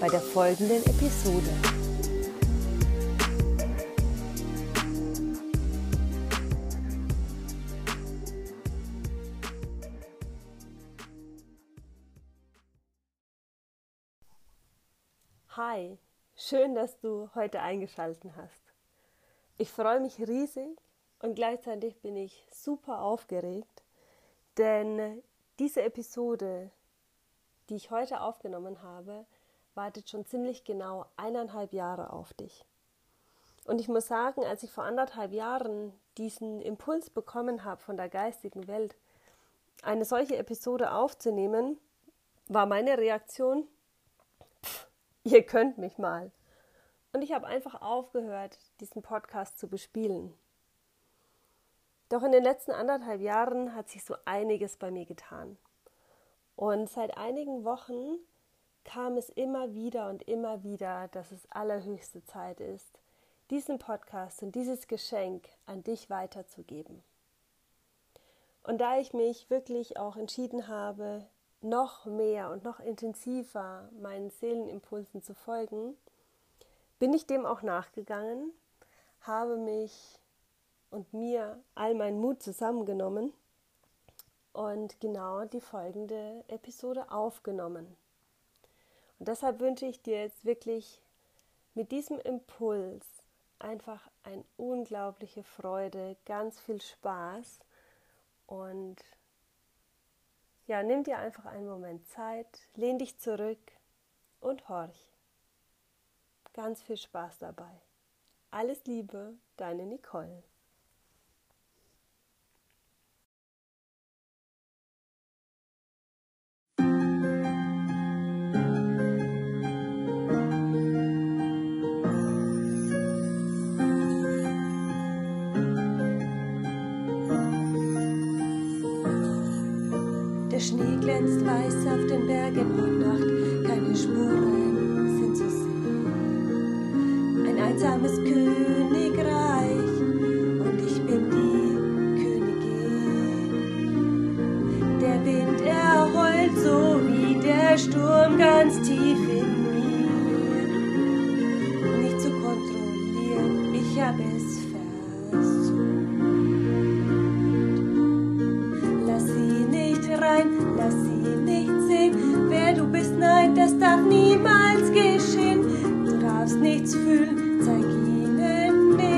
bei der folgenden Episode. Hi, schön, dass du heute eingeschaltet hast. Ich freue mich riesig und gleichzeitig bin ich super aufgeregt, denn diese Episode, die ich heute aufgenommen habe, wartet schon ziemlich genau eineinhalb Jahre auf dich. Und ich muss sagen, als ich vor anderthalb Jahren diesen Impuls bekommen habe von der geistigen Welt, eine solche Episode aufzunehmen, war meine Reaktion, pff, ihr könnt mich mal. Und ich habe einfach aufgehört, diesen Podcast zu bespielen. Doch in den letzten anderthalb Jahren hat sich so einiges bei mir getan. Und seit einigen Wochen kam es immer wieder und immer wieder, dass es allerhöchste Zeit ist, diesen Podcast und dieses Geschenk an dich weiterzugeben. Und da ich mich wirklich auch entschieden habe, noch mehr und noch intensiver meinen Seelenimpulsen zu folgen, bin ich dem auch nachgegangen, habe mich und mir all meinen Mut zusammengenommen und genau die folgende Episode aufgenommen. Und deshalb wünsche ich dir jetzt wirklich mit diesem Impuls einfach eine unglaubliche Freude, ganz viel Spaß und ja, nimm dir einfach einen Moment Zeit, lehn dich zurück und horch. Ganz viel Spaß dabei. Alles Liebe, deine Nicole. Der Schnee glänzt weiß auf den Bergen und Nacht, keine Spuren sind zu sehen. Ein einsames Königreich und ich bin die Königin. Der Wind, er heult so wie der Sturm ganz tief in mir. Nicht zu kontrollieren, ich hab es versucht. Rein, lass sie nicht sehen. Wer du bist, nein, das darf niemals geschehen. Du darfst nichts fühlen, zeig ihnen nicht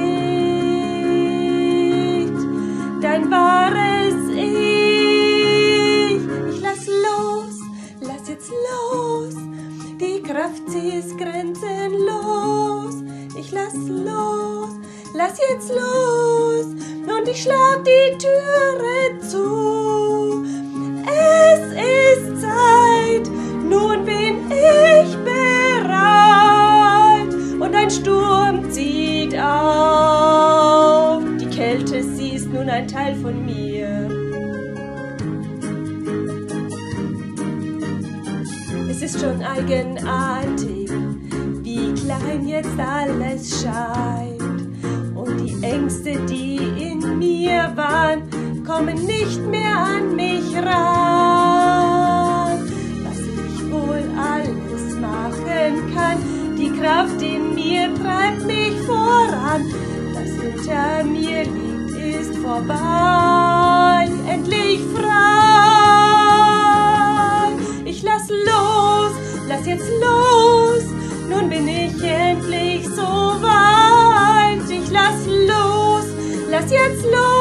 dein wahres Ich. Ich lass los, lass jetzt los. Die Kraft, sie ist grenzenlos. Ich lass los, lass jetzt los. Und ich schlag die Türe ist schon eigenartig, wie klein jetzt alles scheint. Und die Ängste, die in mir waren, kommen nicht mehr an mich ran. Was ich wohl alles machen kann, die Kraft in mir treibt mich voran. Das hinter mir liegt, ist vorbei, bin ich endlich so weit. Ich lass los, lass jetzt los,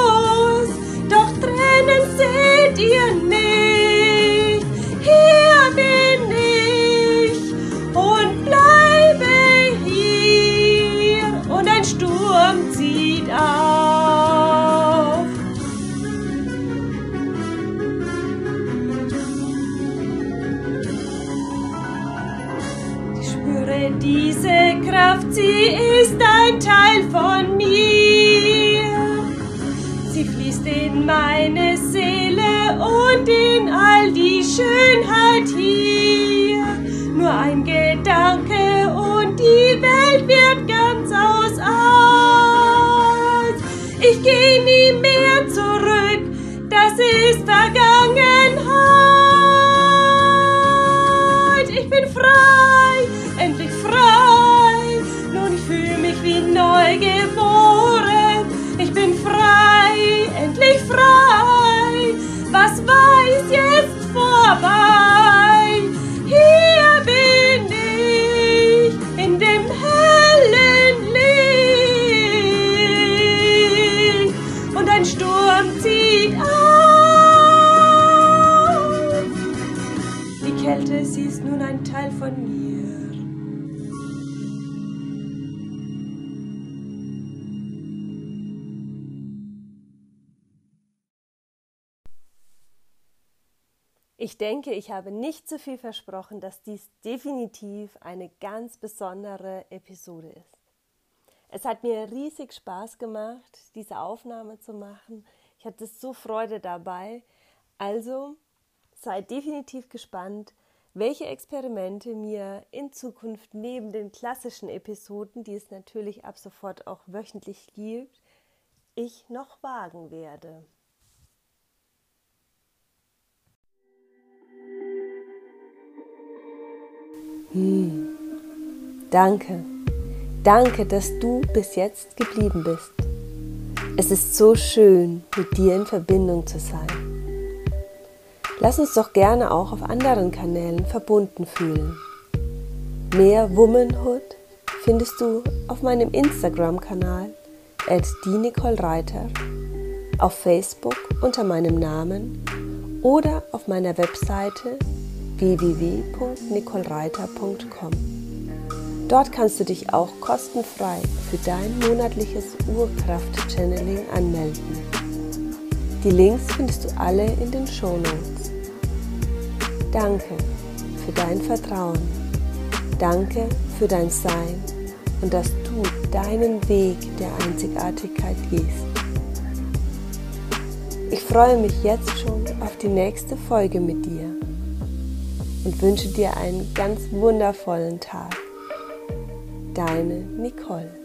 diese Kraft, sie ist ein Teil von mir. Sie fließt in meine Seele und in all die Schönheit hier. Nur ein Gedanke und die Welt wird ganz aus aus. Ich gehe nie mehr zurück, das ist Vergangenheit. Vorbei. Hier bin ich in dem hellen Licht und ein Sturm zieht auf. Die Kälte, sie ist nun ein Teil von mir. Ich denke, ich habe nicht zu viel versprochen, dass dies definitiv eine ganz besondere Episode ist. Es hat mir riesig Spaß gemacht, diese Aufnahme zu machen. Ich hatte so Freude dabei. Also seid definitiv gespannt, welche Experimente mir in Zukunft neben den klassischen Episoden, die es natürlich ab sofort auch wöchentlich gibt, ich noch wagen werde. Hm. Danke. Danke, dass du bis jetzt geblieben bist. Es ist so schön, mit dir in Verbindung zu sein. Lass uns doch gerne auch auf anderen Kanälen verbunden fühlen. Mehr Womanhood findest du auf meinem Instagram-Kanal at Reiter, auf Facebook unter meinem Namen oder auf meiner Webseite www.nicolereiter.com. Dort kannst du dich auch kostenfrei für dein monatliches Urkraft-Channeling anmelden. Die Links findest du alle in den Shownotes. Danke für dein Vertrauen. Danke für dein Sein und dass du deinen Weg der Einzigartigkeit gehst. Ich freue mich jetzt schon auf die nächste Folge mit dir und wünsche dir einen ganz wundervollen Tag. Deine Nicole.